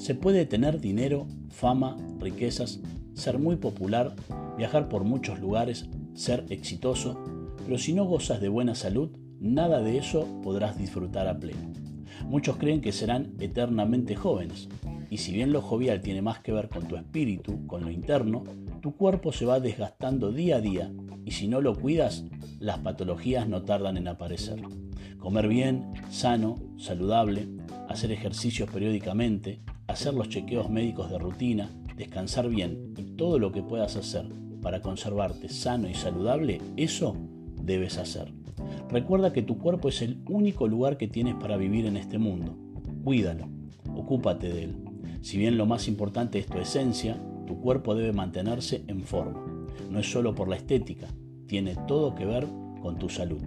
Se puede tener dinero, fama, riquezas, ser muy popular, viajar por muchos lugares, ser exitoso, pero si no gozas de buena salud, nada de eso podrás disfrutar a pleno. Muchos creen que serán eternamente jóvenes, y si bien lo jovial tiene más que ver con tu espíritu, con lo interno, tu cuerpo se va desgastando día a día y si no lo cuidas, las patologías no tardan en aparecer. Comer bien, sano, saludable, hacer ejercicios periódicamente, hacer los chequeos médicos de rutina, descansar bien y todo lo que puedas hacer para conservarte sano y saludable, eso debes hacer. Recuerda que tu cuerpo es el único lugar que tienes para vivir en este mundo. Cuídalo, ocúpate de él. Si bien lo más importante es tu esencia, tu cuerpo debe mantenerse en forma. No es solo por la estética, tiene todo que ver con tu salud.